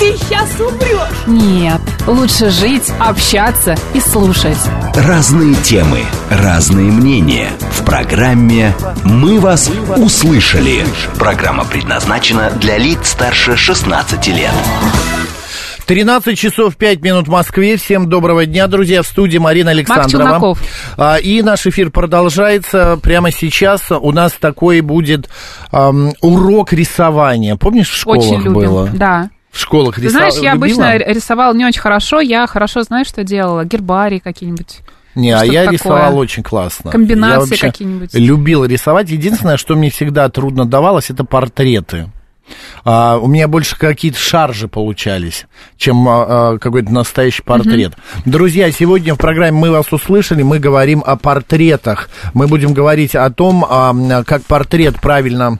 ты сейчас умрешь. Нет, лучше жить, общаться и слушать. Разные темы, разные мнения. В программе «Мы вас услышали». Программа предназначена для лиц старше 16 лет. 13 часов 5 минут в Москве. Всем доброго дня, друзья. В студии Марина Александрова. А, И наш эфир продолжается. Прямо сейчас у нас такой будет ам, урок рисования. Помнишь, в школах Очень любим. было? Да. В школах Ты рисовали. знаешь, я обычно рисовала не очень хорошо. Я хорошо, знаешь, что делала? Гербарий какие-нибудь. Не, а я такое. рисовал очень классно. Комбинации какие-нибудь. Любил рисовать. Единственное, что мне всегда трудно давалось, это портреты. А, у меня больше какие-то шаржи получались, чем а, а, какой-то настоящий портрет. Друзья, сегодня в программе «Мы вас услышали» мы говорим о портретах. Мы будем говорить о том, а, как портрет правильно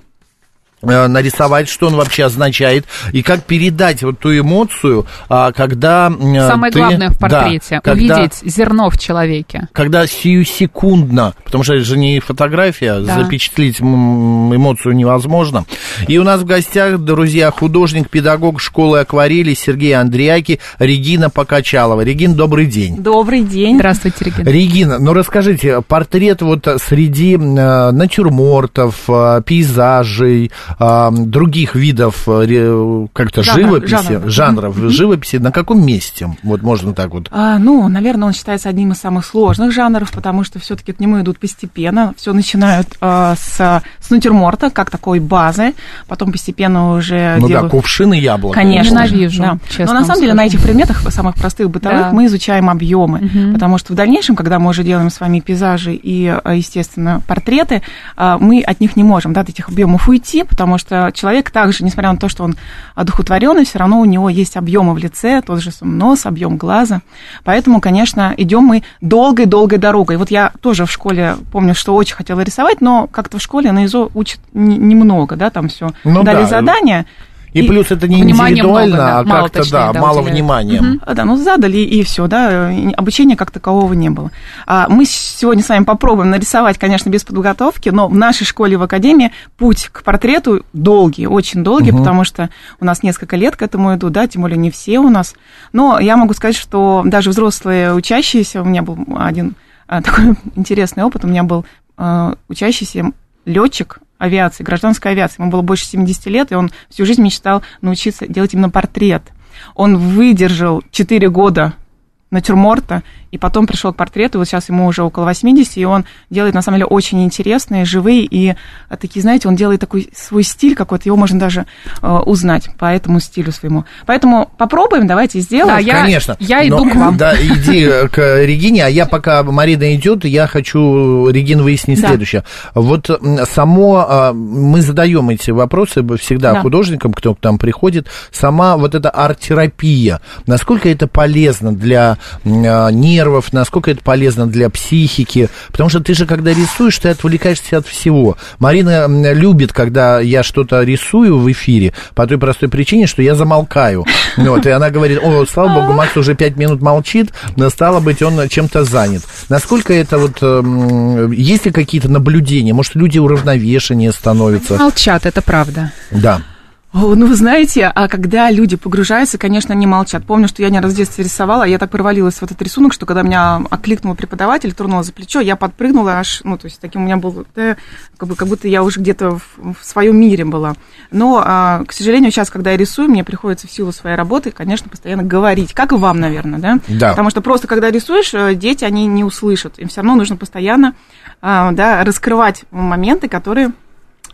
нарисовать, что он вообще означает, и как передать вот ту эмоцию, а, когда э, Самое ты- главное в да, портрете когда- увидеть зерно в человеке. когда сию секундно, потому что это же не фотография, Да. запечатлеть м, эмоцию невозможно. И у нас в гостях, друзья, художник, педагог школы акварели Сергей Андреяки, Регина Покачалова. Регин, добрый день. Добрый день. Здравствуйте, Регина. Регина, ну расскажите, портрет вот среди э, натюрмортов, э, пейзажей, э, других видов э, как-то Жанров, живописи, жанров. жанров, живописи, на каком месте? Вот можно так вот. А, ну, наверное, он считается одним из самых сложных жанров, потому что все-таки к нему идут постепенно. Все начинают а, с, с натюрморта, как такой базы, потом постепенно уже Ну да, делают... кувшины яблоко. Конечно. Ненавижу, да. честно Но на самом деле на этих предметах, самых простых бытовых, Да. мы изучаем объемы. Мгм. Потому что в дальнейшем, когда мы уже делаем с вами пейзажи и, а, естественно, портреты, а, мы от них не можем, да, от этих объемов уйти, потому что человек также, несмотря на то, что он одухотворенный, все равно у него есть объемы в лице, тот же сам нос, объем глаза. Поэтому, конечно, идем мы долгой-долгой дорогой. Вот я тоже в школе помню, что очень хотела рисовать, но как-то в школе на ИЗО учат не- немного, да, там все. Ну Дали да. задание. И, плюс это не индивидуально, много, а как-то, точнее, да, да, мало уделяют. внимания. А, Да, ну задали и все, да, обучения как такового не было. А мы сегодня с вами попробуем нарисовать, конечно, без подготовки, но в нашей школе в академии путь к портрету долгий, очень долгий, Мгм. потому что у нас несколько лет к этому идут, да, тем более не все у нас. Но я могу сказать, что даже взрослые учащиеся, у меня был один а, такой интересный опыт, у меня был а, учащийся летчик авиации, гражданской авиации. Ему было больше 70 лет, и он всю жизнь мечтал научиться делать именно портрет. Он выдержал 4 года натюрморта, и потом пришел к портрету, вот сейчас ему уже около 80, и он делает, на самом деле, очень интересные, живые, и а, такие, знаете, он делает такой свой стиль какой-то, его можно даже э, узнать по этому стилю своему. Поэтому попробуем, давайте сделаем. Да, я- Конечно. я иду Но- к вам. Да, иди э, к Регине, а я пока Марина идет, я хочу, Регин, выяснить Да. следующее. Вот само, мы задаем эти вопросы всегда Да. художникам, кто к нам приходит, сама вот эта арт-терапия, насколько это полезно для а, нервов, насколько это полезно для психики, потому что ты же, когда рисуешь, ты отвлекаешься от всего. Марина любит, когда я что-то рисую в эфире, по той простой причине, что я замолкаю. Вот, и она говорит, о, слава богу, Макс уже пять минут молчит, но стало быть, он чем-то занят. Насколько это вот, эм, есть ли какие-то наблюдения? Может, люди уравновешеннее становятся? Молчат, это правда. Да. О, ну, вы знаете, а когда люди погружаются, конечно, не молчат. Помню, что я не раз в детстве рисовала, я так провалилась в этот рисунок, что когда меня окликнул преподаватель, тронула за плечо, я подпрыгнула аж, ну, то есть таким у меня был, да, как, бы, как будто я уже где-то в, в своем мире была. Но, а, к сожалению, сейчас, когда я рисую, мне приходится в силу своей работы, конечно, постоянно говорить, как и вам, наверное, да? Да. Потому что просто, когда рисуешь, э, дети, они не услышат. Им все равно нужно постоянно, а, да, раскрывать моменты, которые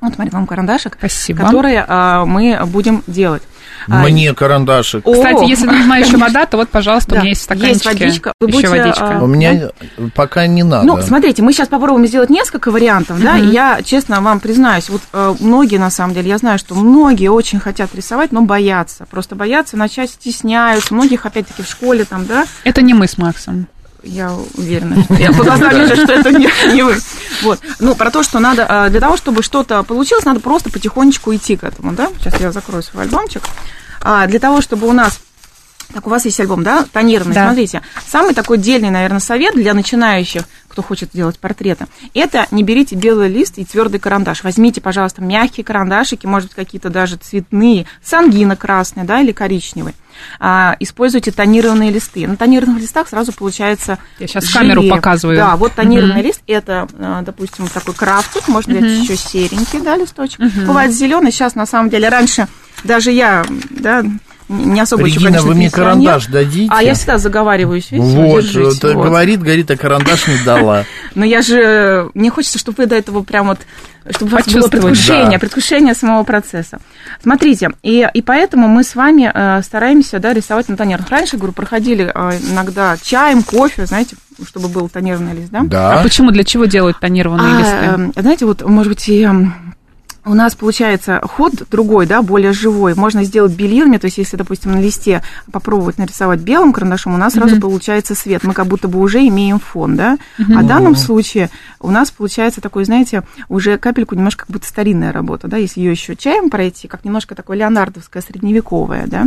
Вот, смотри, вам карандашик, Спасибо. который а, мы будем делать. А, Мне карандашик. О, Кстати, если нужна еще вода, то вот, пожалуйста, у Да, меня есть стаканчики. есть водичка. Вы Еще будете, водичка. а, У меня пока не надо. Ну, смотрите, мы сейчас попробуем сделать несколько вариантов, да, и я, честно вам признаюсь, вот э, многие, на самом деле, я знаю, что многие очень хотят рисовать, но боятся, просто боятся начать, стесняются, многих, опять-таки, в школе там, да, Это не мы с Максом. Я уверена, что я по глазам вижу, что это не, не вы. Вот. Ну, про то, что надо, э, для того, чтобы что-то получилось, надо просто потихонечку идти к этому, да. Сейчас я закрою свой альбомчик. А, для того, чтобы у нас так, у вас есть альбом, да, тонированный, Да. смотрите. Самый такой дельный, наверное, совет для начинающих, кто хочет делать портреты, это не берите белый лист и твердый карандаш. Возьмите, пожалуйста, мягкие карандашики, может быть, какие-то даже цветные, сангина красный, да, или коричневый. А, используйте тонированные листы. На тонированных листах сразу получается Я щас желе. камеру показываю. Да, вот тонированный Мгм. лист, это, э, допустим, такой крафтик, можно взять еще серенький, да, листочек. Бывает зеленый, сейчас, на самом деле, раньше даже я, да, не особо еще, Регина, конечно, вы мне карандаш дадите? А я всегда заговариваюсь, видите, Вот, держите, вот. говорит, говорит, а карандаш не дала. Но я же... Мне хочется, чтобы вы до этого прям вот... Чтобы у вас было предвкушение, Да. предвкушение самого процесса. Смотрите, и, и поэтому мы с вами э, стараемся да, рисовать на тонерах. Раньше, говорю, проходили э, иногда чаем, кофе, знаете, чтобы был тонированный лист, да? А Да. почему, для чего делают тонированные А, листы? э, знаете, вот, может быть, и, м, у нас получается ход другой, да, более живой. Можно сделать белилами, то есть если, допустим, на листе попробовать нарисовать белым карандашом, у нас сразу получается свет. Мы как будто бы уже имеем фон, да. А в данном случае у нас получается такой, знаете, уже капельку немножко как будто старинная работа, да, если ее еще чаем пройти, как немножко такое леонардовское, средневековое, да.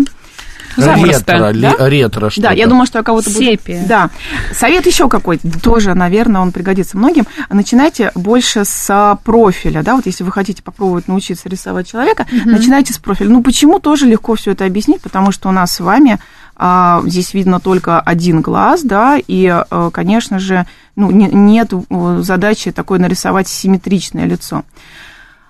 Запросто, Ретро, ли- да? ретро что-то. Да, я думаю, что я кого-то буду... Сепия. Да. Совет еще какой-то, тоже, наверное, он пригодится многим. Начинайте больше с а, профиля, да, вот если вы хотите попробовать научиться рисовать человека, начинайте с профиля. Ну, почему тоже легко все это объяснить, потому что у нас с вами а, здесь видно только один глаз, да, и, а, конечно же, ну, не- нет э, задачи такой нарисовать симметричное лицо.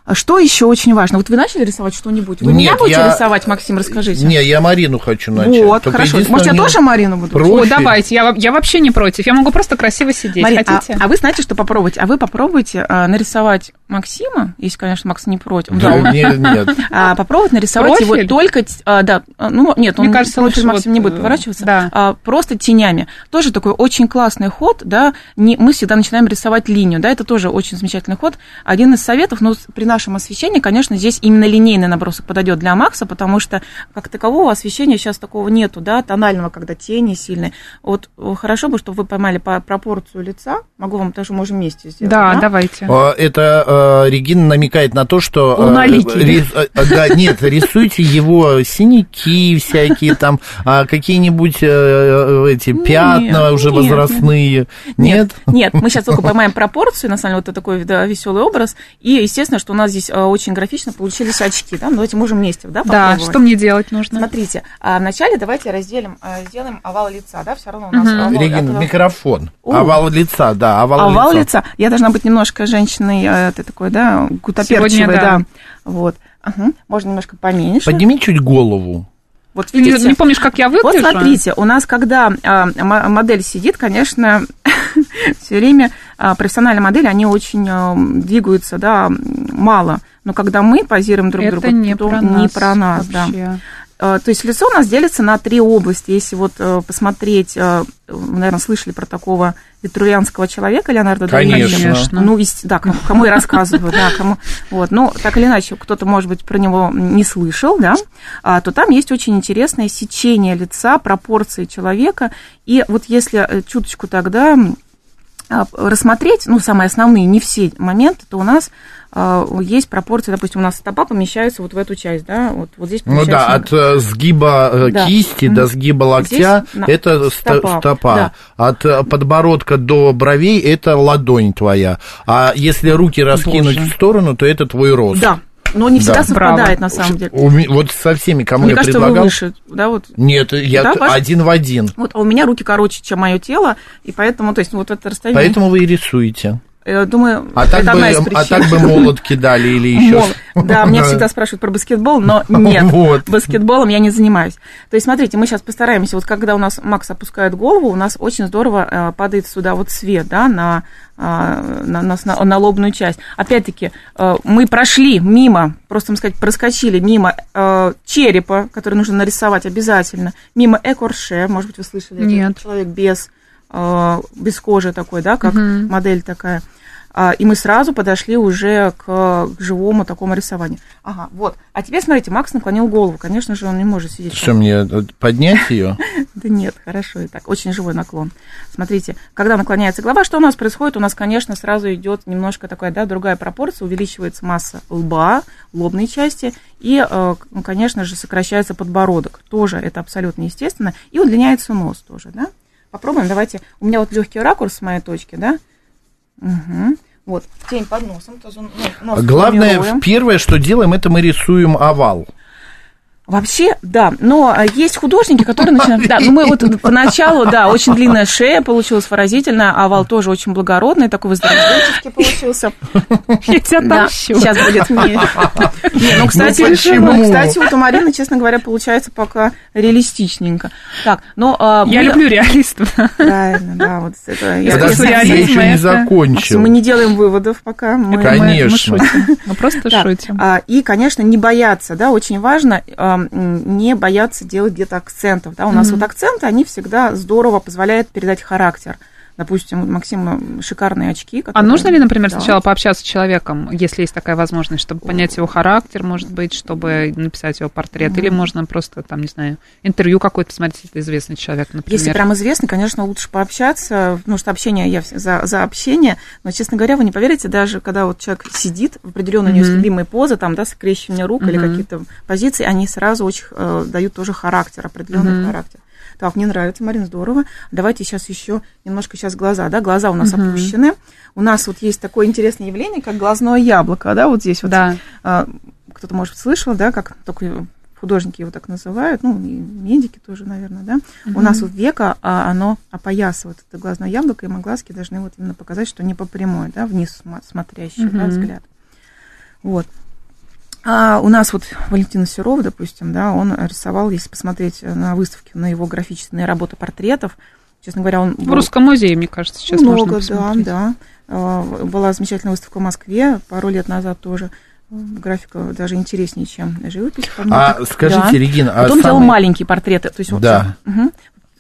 А Что еще очень важно? Вот вы начали рисовать что-нибудь? Вы меня Нет, будете я- рисовать, Максим, расскажите? Не, я Марину хочу начать. Вот, Только хорошо. Может, я тоже Марину буду? Про- О, профиль. давайте, я, я вообще не против. Я могу просто красиво сидеть. Марин, а- Хотите? А, вы знаете, что попробовать? А вы попробуйте а, нарисовать Максима, если, конечно, Макс не против. Да, Да, нет, нет. а, попробовать нарисовать Профиль? его только, а, да, а, ну нет, он Мне кажется, лучше Максим вот, не будет э, поворачиваться, да. а, просто тенями. Тоже такой очень классный ход, да. Не, мы всегда начинаем рисовать линию, да, это тоже очень замечательный ход. Один из советов, но с- при нашем освещении, конечно, здесь именно линейный набросок подойдет для Макса, потому что как такового освещения сейчас такого нету, да, тонального, когда тени сильные. Вот э, хорошо бы, чтобы вы поймали по пропорцию лица. Могу вам даже можем вместе сделать. Да, давайте. А, Это э, Регина намекает на то, что... э, рис- э, Да, нет, рисуйте его синяки всякие там, а, какие-нибудь э, эти пятна уже нет, возрастные. Нет? Нет, мы сейчас только поймаем пропорцию, на самом деле, вот это такой да, веселый образ. И, естественно, что у нас здесь очень графично получились очки. Да? Ну, давайте можем вместе, да, Да, что мне делать нужно? Смотрите, а вначале давайте разделим, сделаем овал лица, да, все равно у нас овал, Регина, микрофон. Овал лица, да, овал, овал лица. лица. Я должна быть немножко женщиной, ты такой, да, гутоперчивой, Сегодня да. да. Вот. Ага. Можно немножко поменьше. Подними чуть голову. Вот Ты не, видите? не помнишь, как я Вот выгляжу? смотрите, у нас, когда а, м- модель сидит, конечно, все время а, профессиональные модели, они очень а, двигаются, да, мало. Но когда мы позируем друг Это другу, не то про не нас про нас, да. вообще. А, То есть лицо у нас делится на три области. Если вот э, посмотреть, э, вы, наверное, слышали про такого витрувианского человека Леонардо да Винчи. Конечно. Конечно. Ну, да, кому, кому я рассказываю, да, кому. Вот, ну, так или иначе, кто-то, может быть, про него не слышал, да, а, то там есть очень интересное сечение лица, пропорции человека. И вот если э, чуточку тогда а, рассмотреть, ну, самые основные, не все моменты, то у нас а, есть пропорции, допустим, у нас стопа помещается вот в эту часть, да, вот, вот здесь Ну да, от э, сгиба э, Да. кисти Мгм. до сгиба локтя Здесь это стопа, стопа. да. От э, подбородка до бровей это ладонь твоя. А если руки раскинуть Боже. в сторону, то это твой рост. Да, но не всегда Да. совпадает Браво. на самом деле. У вот со всеми, кому Мне я кажется, предлагал. вы выше, да, вот. Нет, я Да, ваш? один в один. Вот, а у меня руки короче, чем мое тело, и поэтому, то есть, вот это расстояние. Поэтому вы и рисуете. Э, думаю, А так, это бы, одна из а причин. так бы молот кидали или еще Мол. Да, меня всегда спрашивают про баскетбол, но нет, Вот. баскетболом я не занимаюсь. То есть, смотрите, мы сейчас постараемся, вот когда у нас Макс опускает голову, у нас очень здорово э, падает сюда вот свет, да, на, а, на, на, на- на лобную часть. Опять-таки, э, мы прошли мимо, просто, можно сказать, проскочили мимо черепа, который нужно нарисовать обязательно, мимо экорше, может быть, вы слышали, Нет. человек без, без кожи такой, да, как Мгм. модель такая. А, И мы сразу подошли уже к, к живому такому рисованию. Ага, вот. А теперь, смотрите, Макс наклонил голову. Конечно же, он не может сидеть. Что мне, э, поднять ее? Да нет, хорошо и так. Очень живой наклон. Смотрите, когда наклоняется голова, что у нас происходит? У нас, конечно, сразу идет немножко такая, да, другая пропорция, увеличивается масса лба, лобной части, и, э, конечно же, сокращается подбородок. Тоже это абсолютно естественно. И удлиняется нос тоже, да? Попробуем, давайте. У меня вот легкий ракурс с моей точки, да? Угу. Вот, тень под носом. тоже, ну, нос Главное, формируем. первое, что делаем, это мы рисуем овал. Вообще, да, но а, есть художники, которые начинают... Да, ну мы вот поначалу, да, очень длинная шея получилась выразительная, овал тоже очень благородный, такой воздержательский получился. Я тебя Да, отомщу. сейчас будет мне. Не, ну, кстати, Ну, кстати, вот у Марины, честно говоря, получается пока реалистичненько. Так, но... а, Я люблю реалистов. Правильно, да, вот это... я- Подожди, я- я реализм еще не закончил. Мы не делаем выводов пока. мы- Мы- Конечно. Мы шутим. Мы просто Так, шутим. а, И, конечно, не бояться, да, очень важно а, не бояться делать где-то акцентов, да, у нас вот акценты, они всегда здорово позволяют передать характер. Допустим, у Максима шикарные очки. А которые- нужно ли, например, Да. сначала пообщаться с человеком, если есть такая возможность, чтобы понять его характер, может быть, чтобы написать его портрет, или можно просто, там, не знаю, интервью какое-то смотреть, это известный человек, например. Если прям известно, конечно, лучше пообщаться, потому что общение, я за, за общение, но, честно говоря, вы не поверите, даже когда вот человек сидит в определенной Мгм. любимые позы, там, да, скрещивание рук или Мгм. какие-то позиции, они сразу очень э, дают тоже характер, определенный Мгм. характер. Так, мне нравится, Марина, здорово. Давайте сейчас еще немножко сейчас глаза, да, глаза у нас Мгм. опущены. У нас вот есть такое интересное явление, как глазное яблоко, да, вот здесь вот. Да. А, кто-то, может, слышал, да, как только художники его так называют, ну, и медики тоже, наверное, да. У нас вот века, а, оно опоясывает это глазное яблоко, и мы глазки должны вот именно показать, что не по прямой, да, вниз смотрящий, да, Мгм. взгляд. Вот. А у нас вот Валентина Серова, допустим, да, он рисовал, если посмотреть на выставке, на его графические работы портретов, честно говоря, он... В был- Русском музее, мне кажется, сейчас много, можно да, посмотреть. да. А, Была замечательная выставка в Москве пару лет назад тоже. Графика даже интереснее, чем живопись. А так. скажите, Да. Регина, а Вот он делал самый- маленькие портреты. То есть вот Да. сейчас- мгм.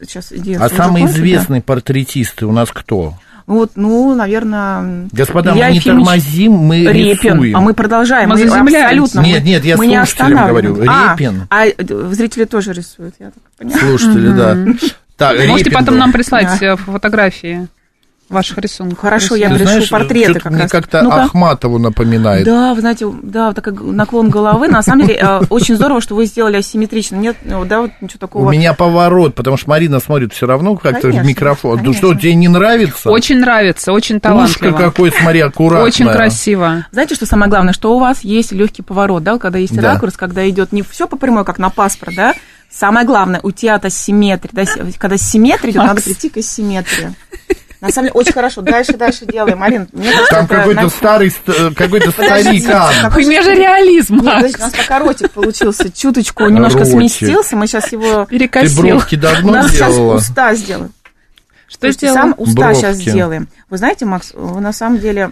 Сейчас идея А самые кончится, да. известные портретисты у нас кто? Вот, ну, наверное... Господа, Илья мы не Ефимович тормозим, мы Репин. рисуем. А мы продолжаем. Мы Мы заземляемся. абсолютно. Нет, нет, я мы не слушателям говорю. А, Репин. А, э, зрители тоже рисуют, я так понимаю. Слушатели, да. Так, Можете потом нам прислать Да. э, фотографии ваших рисунков. Хорошо, я Ты пришлю знаешь, портреты как мне раз. как-то Ну-ка. Ахматову напоминает. Да, вы знаете, да, вот такой наклон головы. На самом деле, э, очень здорово, что вы сделали асимметрично. Нет, ну, да, вот ничего такого. У меня поворот, потому что Марина смотрит все равно как-то в микрофон. Ну что, тебе не нравится? Очень нравится, очень Ушко талантливо. какое, смотри, аккуратное. Очень красиво. Знаете, что самое главное, что у вас есть легкий поворот, да, когда есть Да. ракурс, когда идет не все по прямой, как на паспорт, да. Самое главное, у театра симметрия, да, когда симметрия идет, надо прийти к асимметрии. На самом деле, очень хорошо. Дальше, дальше делаем. Марин, мне кажется, Там какой-то на- старый, ст- какой-то старикан. какой Какой же реализм, Нет, подождите, Макс. у нас пока ротик получился чуточку, немножко Ротик. сместился. Мы сейчас его... Ты Перекосил. бровки У давно нас сейчас делала? уста сделаем. Что сделал? сам уста Бровки. сейчас сделаем. Вы знаете, Макс, вы на самом деле,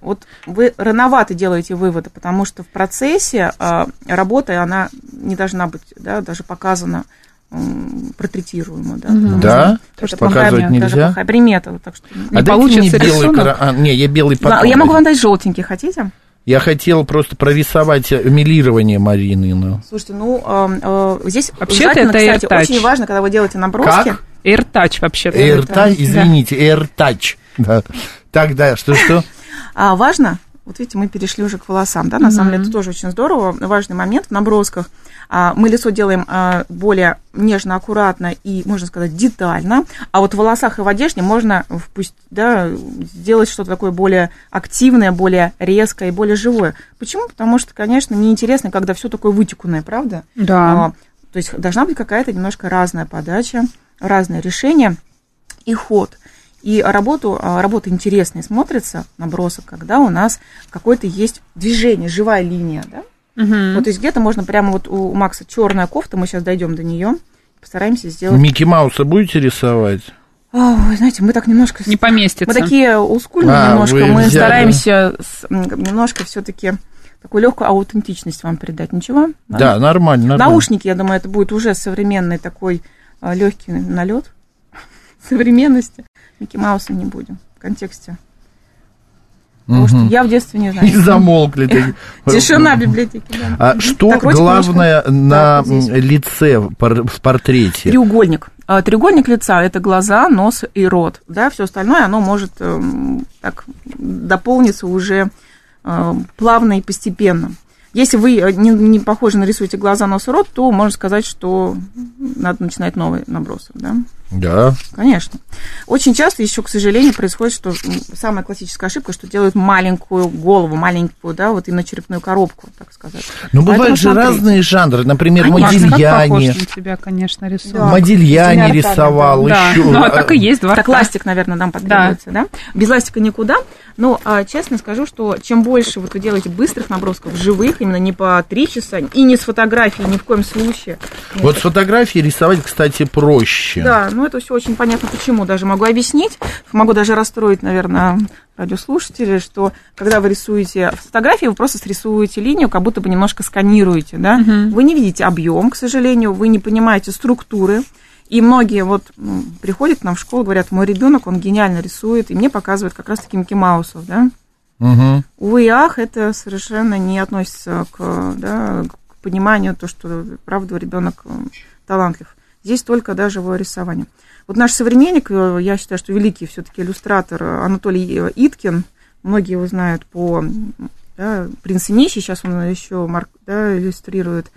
вот вы рановато делаете выводы, потому что в процессе а, работы она не должна быть, да, даже показана м, портретируемо, да. потому Да? что это Показывать плохая- нельзя? плохая примета, так что... Не а получится мне белый рисунок? кра- а, не, я белый потом. Я могу вам дать желтенький, хотите? Я хотел просто прорисовать милирование Марины. ну. Слушайте, ну, э, э, здесь Вообще-то обязательно, это кстати, AirTouch. очень важно, когда вы делаете наброски. Как? AirTouch вообще-то. AirTouch, да. извините, AirTouch. Да. Так, да, что-что? А важно, вот видите, мы перешли уже к волосам, да, на самом деле это тоже очень здорово, важный момент в набросках. А, Мы лицо делаем а, более нежно, аккуратно и, можно сказать, детально, а вот в волосах и в одежде можно впусть, да, сделать что-то такое более активное, более резкое и более живое. Почему? Потому что, конечно, неинтересно, когда все такое вытеканное, правда? Да. А, То есть должна быть какая-то немножко разная подача, разное решение и ход. И работу, а, работа интереснее смотрится, набросок, когда у нас какое-то есть движение, живая линия, да? Мгм. Вот, то есть где-то можно прямо вот у Макса черная кофта, мы сейчас дойдем до нее, постараемся сделать. Микки Мауса будете рисовать? А, Ой, знаете, мы так немножко... Не поместится. Мы такие олдскульные А, немножко, мы взяли. стараемся с- немножко все-таки такую легкую аутентичность вам передать. Ничего? Да, нормально, нормально. Наушники, я думаю, это будет уже современный такой легкий налет современности. Микки Мауса не будем в контексте. Потому что Мгм. я в детстве не знаю. И замолкли. Тишина да. А что главное на м, лице в портрете? Треугольник. А, Треугольник лица – это глаза, нос и рот. Да, все остальное, оно может эм, так дополниться уже э, плавно и постепенно. Если вы э, не, не похоже нарисуете глаза, нос и рот, то можно сказать, что надо начинать новый набросок. Да? Да. Конечно. Очень часто еще, к сожалению, происходит, что самая классическая ошибка, что делают маленькую голову, маленькую, да, вот именно черепную коробку, так сказать. Но Поэтому бывают же смотрите. разные жанры. Например, Конечно, как Модильяне. на тебя, конечно, рисунок. Да. Модильяне рисовал Да, еще. ну а так и есть, два Так ластик, наверное, нам потребуется, да? Без ластика никуда. Но а, честно скажу, что чем больше вот вы делаете быстрых набросков, живых, именно не по три часа, и не с фотографией ни в коем случае. Вот с фотографии рисовать, кстати, проще. Да, ну это все очень понятно, почему. Даже могу объяснить, могу даже расстроить, наверное, радиослушателей, что когда вы рисуете фотографии, вы просто срисуете линию, как будто бы немножко сканируете, да. Вы не видите объем, к сожалению, вы не понимаете структуры. И многие вот ну, приходят к нам в школу, говорят, мой ребенок, он гениально рисует, и мне показывают как раз-таки Микки Маусов, да. Мгм. Увы и ах, это совершенно не относится к, да, к пониманию то, что правда ребенок талантлив. Здесь только да, живое рисование. Вот наш современник, э, я считаю, что великий все-таки иллюстратор Анатолий э, Иткин, многие его знают по да, «Принц и нищий», сейчас он еще марк, да, иллюстрирует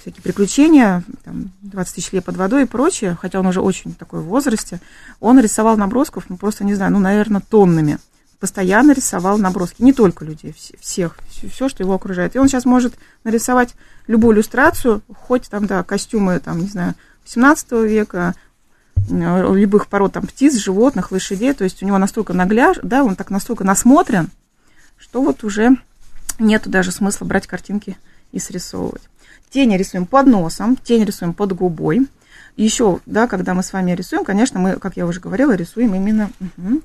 всякие приключения, там, 20 тысяч лет под водой и прочее, хотя он уже очень такой в возрасте, он рисовал набросков, ну, просто, не знаю, ну, наверное, тоннами. Постоянно рисовал наброски, не только людей, вс- всех, все, что его окружает. И он сейчас может нарисовать любую иллюстрацию, хоть там, да, костюмы, там, не знаю, 18 века, э, любых пород, там, птиц, животных, лошадей, то есть у него настолько нагляж, да, он так настолько насмотрен, что вот уже нету даже смысла брать картинки и срисовывать. Тени рисуем под носом, тень рисуем под губой. Еще, да, когда мы с вами рисуем, конечно, мы, как я уже говорила, рисуем именно... мгм.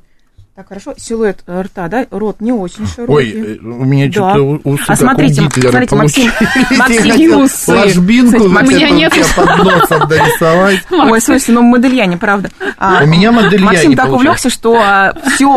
Так, хорошо. Силуэт э, рта, да, рот не очень широкий. Ой, э, у меня Да. что-то усы А смотрите, у смотрите, Максим. Максим, усы. Ложбинку у меня нет под носом дорисовать. Ой, слушайте, ну Модельяне, правда. А, У меня Модельяне Максим так увлекся, что все,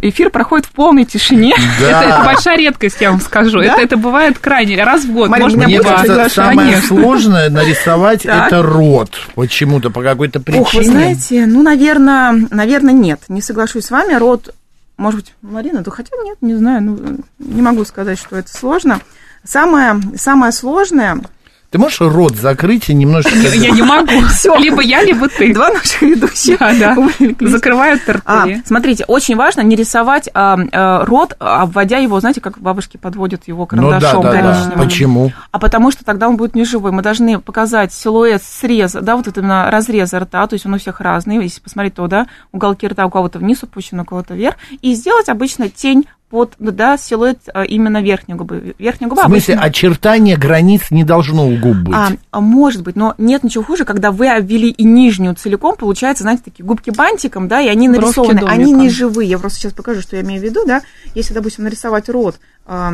эфир проходит в полной тишине. Это, большая редкость, я вам скажу. Это, бывает крайне раз в год, меня Мне кажется, самое сложное нарисовать это рот. Почему-то, по какой-то причине. Ох, вы знаете, ну, наверное, наверное, нет. Не соглашусь с вами. Рот, может быть, Марина, да хотя нет, не знаю, ну, не могу сказать, что это сложно. Самое, самое сложное, Ты можешь рот закрыть и немножечко... Я, не могу. Либо я, либо ты. два наших ведущих Да. Закрывают А, рты. смотрите, очень важно не рисовать а, а, рот, обводя его, знаете, как бабушки подводят его Ну да, карандашом да, да. Почему? А потому что тогда он будет неживой. Мы должны показать силуэт среза, да, вот это именно разреза рта, то есть он у всех разный. Если посмотреть, то, да, уголки рта у кого-то вниз опущены, у кого-то вверх. И сделать обычно тень под, да, силуэт а, именно верхней губы. Верхняя В губа смысле, обычно... очертания границ не должно у губ быть. А, а может быть, но нет ничего хуже, когда вы обвели и нижнюю целиком, получается, знаете, такие губки бантиком, да, и они нарисованы, они не живые. Я просто сейчас покажу, что я имею в виду, да. Если, допустим, нарисовать рот, а,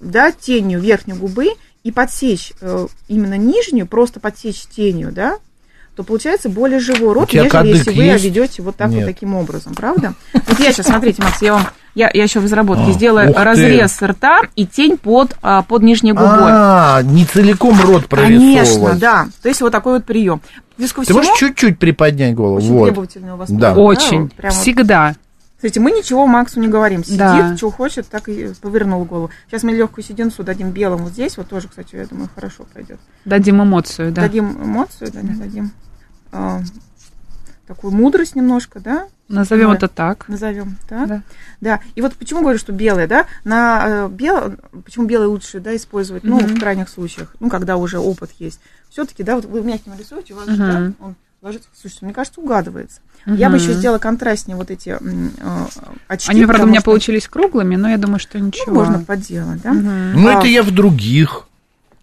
да, тенью верхней губы и подсечь э, именно нижнюю, просто подсечь тенью, да, то получается более живой рот, нежели если вы есть? ведете вот так Нет. вот таким образом, правда? Вот я сейчас, смотрите, Макс, я вам, я, я еще в разработке А, сделаю ух ты. разрез рта и тень под, а, под нижней губой. А, не целиком рот прорисовывать. Конечно, да. То есть вот такой вот прием. Ко Ты можешь чуть-чуть приподнять голову? очень Вот. требовательный у вас Да. подход, Очень. вот. Всегда. Кстати, мы ничего Максу не говорим. Сидит, Да. что хочет, так и повернул голову. Сейчас мы легкую сединцу дадим белым вот здесь. Вот тоже, кстати, я думаю, хорошо пойдет. Дадим эмоцию, да. Дадим эмоцию, да, дадим а, такую мудрость немножко, да, Назовем Да. это так. назовем, так. Да. Да, и вот почему говорю, что белое, да, на э, бел... почему белое лучше, да, использовать, ну, Мгм. в крайних случаях, ну, когда уже опыт есть. Все-таки, да, вот вы мягким рисуете, у вас же, Мгм. да, он ложится. Слушайте, мне кажется, угадывается. Я бы еще сделала контрастнее вот эти э, очки. Они, правда, у меня что, получились круглыми, но я думаю, что ну, ничего. можно подделать, да? Ну, А, это я в других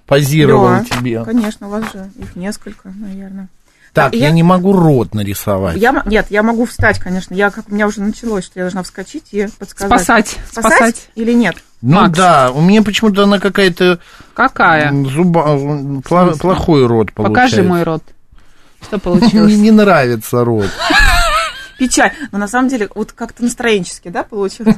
позировал да, тебе. Конечно, у вас же их несколько, наверное. Так, я... я- не могу рот нарисовать. Я, нет, я могу встать, конечно. Я, как, у меня уже началось, что я должна вскочить и подсказать. Спасать, Спасать, спасать. или нет? Ну Макс. да, у меня почему-то она какая-то Какая? зуба... м, пла- плохой рот получается. Покажи мой рот. Что Мне получилось? не нравится рот. Печаль. Но на самом деле, вот как-то настроенчески, да, получилось?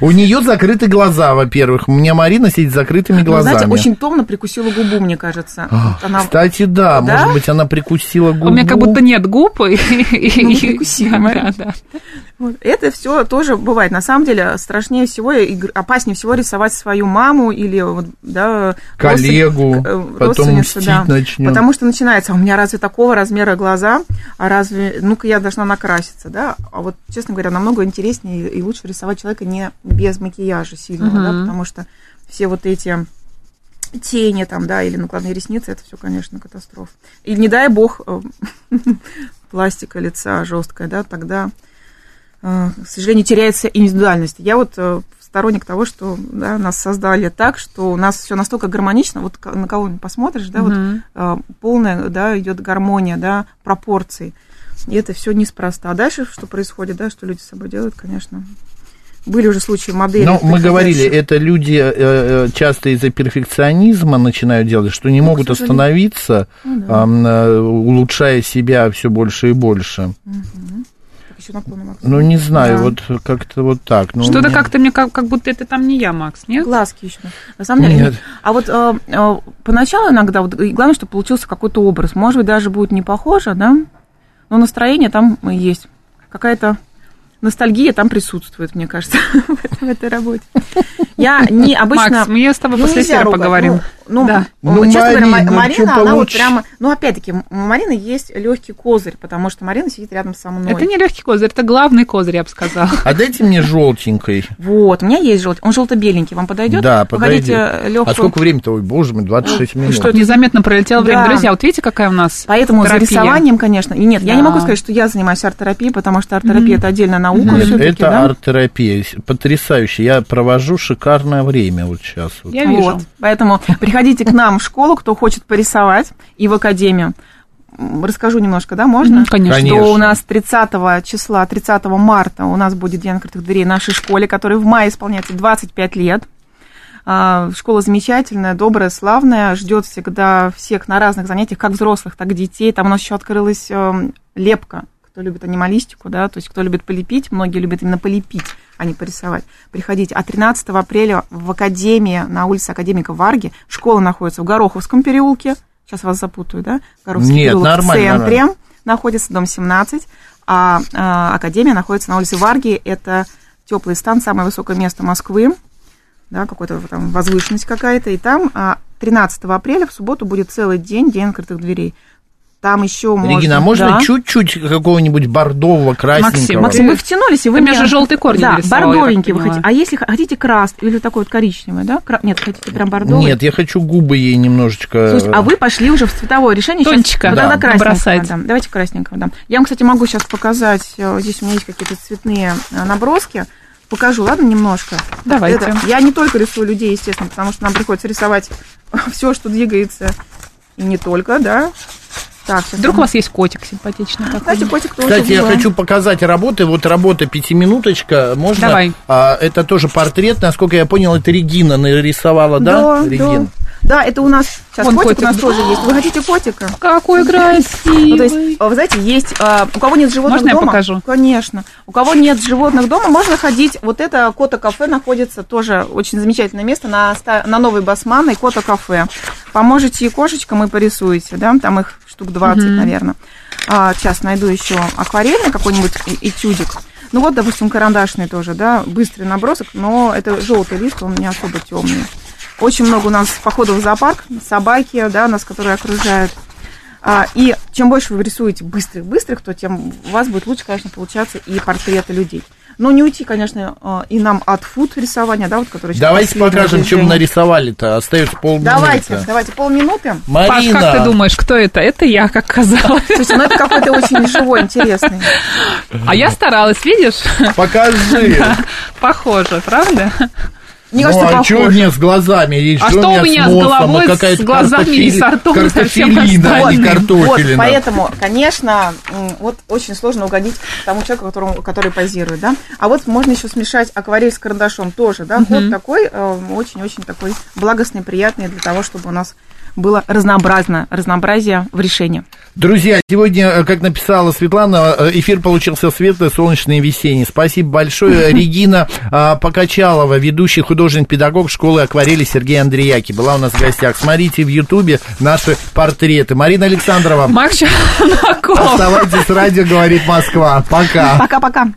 У нее закрыты глаза, во-первых. У меня Марина сидит с закрытыми Ну, глазами. знаете, очень томно прикусила губу, мне кажется. А, Кстати, да, может быть, она прикусила губу. У меня как будто нет губ. и- Ну, прикусила. Это все тоже бывает. На самом деле, страшнее всего и опаснее всего рисовать свою маму или да, Коллегу, э, потом родственницу, мстить да. начнём. Потому что начинается, а у меня разве такого размера глаза, а разве, ну-ка я должна накраситься, да? А вот, честно говоря, намного интереснее и лучше рисовать человека не без макияжа сильного, да, Мгм. потому что все вот эти тени там, да, или накладные ресницы, это все, конечно, катастрофа. И не дай бог э, пластика лица жесткая, да, тогда, э, к сожалению, теряется индивидуальность. Я вот э, сторонник того, что да, нас создали так, что у нас все настолько гармонично, вот на кого ни посмотришь, да, вот Мгм. э, полная, да, идет гармония, да, пропорций. И это все неспроста. А дальше что происходит, да, что люди с собой делают, конечно. Были уже случаи модели. Ну, мы говорили, это люди э, э, часто из-за перфекционизма начинают делать, что не Ну, могут остановиться, Ну да. э, улучшая себя все больше и больше. Так, еще наклонный Макс. Ну, не знаю, Да. вот как-то вот так. Ну, Что-то мне- как-то мне как, как будто это там не я, Макс, нет? Глазки еще. На самом деле. Нет. А вот э, э, поначалу иногда, вот, главное, чтобы получился какой-то образ. Может быть, даже будет не похоже, да? Но настроение там есть. Какая-то ностальгия там присутствует, мне кажется, в этой- работе. Я не обычно... Макс, мы с тобой Ну, после эфира ругать. поговорим. Ну, ну, Да. Ну, честно говоря, Ма- Марина, Марина, чё она вот получше? прямо... Ну, опять-таки, у Марины есть легкий козырь, потому что Марина сидит рядом со мной. Это не легкий козырь, это главный козырь, я бы сказала. А дайте мне желтенькой. Вот, у меня есть желтый. Он желто-беленький. Вам подойдет? Да, подойдет. легкую... А сколько времени-то? Ой, боже мой, 26 минут. Что незаметно пролетело время. Да. Друзья, вот видите, какая у нас Поэтому терапия? за рисованием, конечно. И нет, я не могу сказать, что я занимаюсь арт-терапией, потому что арт-терапия это отдельная наука Нет, это да? арт-терапия. Потрясающе. Я провожу шикарное время вот сейчас. Вот. Я вижу. Вот. Поэтому приходите к нам в школу, кто хочет порисовать, и в академию. Расскажу немножко, да, можно? Конечно. Конечно. Что у нас 30 числа, 30 марта у нас будет День открытых дверей нашей школе, которой в мае исполняется 25 лет. А, Школа замечательная, добрая, славная, ждет всегда всех на разных занятиях, как взрослых, так и детей. Там у нас еще открылась эм, лепка, кто любит анималистику, да, то есть кто любит полепить, многие любят именно полепить, а не порисовать. Приходите. А 13 апреля в Академии, на улице Академика Варги, школа находится в Гороховском переулке, сейчас вас запутаю, да, Гороховский Нет, переулок нормально, в центре, находится дом 17, а, а, Академия находится на улице Варги, это теплый стан, самое высокое место Москвы, да, какой-то там возвышенность какая-то, и там а, 13 апреля в субботу будет целый день, день открытых дверей. Там еще можно... Регина, а можно Да. чуть-чуть какого-нибудь бордового, красненького? Максим, вы втянулись, и вы Ты мне меня- же желтый корень Да, бордовенький вы хотите. А если хотите красный или такой вот коричневый, да? Кра- Нет, хотите прям бордовый? Нет, я хочу губы ей немножечко... Слушайте, а вы пошли уже в цветовое решение. Тончика, да, тогда красненького дам. Давайте красненького дам. Я вам, кстати, могу сейчас показать. э, Здесь у меня есть какие-то цветные э, наброски. Покажу, ладно, немножко? Давайте. Это- я не только рисую людей, естественно, потому что нам приходится рисовать все, что двигается, и не только, да. Так, Вдруг у вас есть котик симпатичный такой? Кстати, котик тоже Кстати, я хочу показать работы. Вот работа пятиминуточка. Можно? Давай. А, это тоже портрет. Насколько я понял, это Регина нарисовала, да? Да, Регин? да. Да, это у нас... Сейчас Вон котик, котик. у нас тоже есть. Вы хотите котика? Какой Ну, красивый. то есть, а, вы знаете, есть, а, у кого нет животных Можно я дома... покажу? Конечно. У кого нет животных дома, можно ходить. Вот это Кота-кафе находится тоже очень замечательное место на, на Новой Басманной Кота-кафе. Поможете и кошечкам, и порисуете, да, там их штук 20, наверное. А, сейчас найду еще акварельный какой-нибудь этюдик. Ну вот, допустим, карандашный тоже, да, быстрый набросок, но это желтый лист, он не особо темный. Очень много у нас походов в зоопарк, собаки, да, нас, которые окружают. А, и чем больше вы рисуете быстрых-быстрых, то тем у вас будет лучше, конечно, получаться и портреты людей. Но не уйти, конечно, э, и нам от фуд рисования, да, вот, который сейчас Давайте покажем, чем нарисовали-то. Остается полминуты. Давайте, давайте, полминуты. Паш, Марина, как ты думаешь, кто это? Это я, как казалось. Слушайте, ну это какой-то очень живой, интересный. А я старалась, видишь? покажи. Похоже, правда? Мне ну, кажется, а что у меня с глазами? И А что у меня с носом? головой, А с глазами и с ртом совсем картофелина, а не остальным? Вот, картофелина. поэтому, конечно, вот очень сложно угодить тому человеку, которому, который позирует, да. А вот можно еще смешать акварель с карандашом тоже, да. Ход такой э, очень-очень такой благостный, приятный для того, чтобы у нас было разнообразно, разнообразие в решении. Друзья, сегодня, э, как написала Светлана, э, эфир получился светлый, солнечный и весенний. Спасибо большое. Регина а, Покачалова, ведущий художник-педагог школы акварели Сергей Андреяки, была у нас в гостях. Смотрите в Ютубе наши портреты. Марина Александрова, Макс оставайтесь с радио, говорит Москва. Пока. Пока-пока.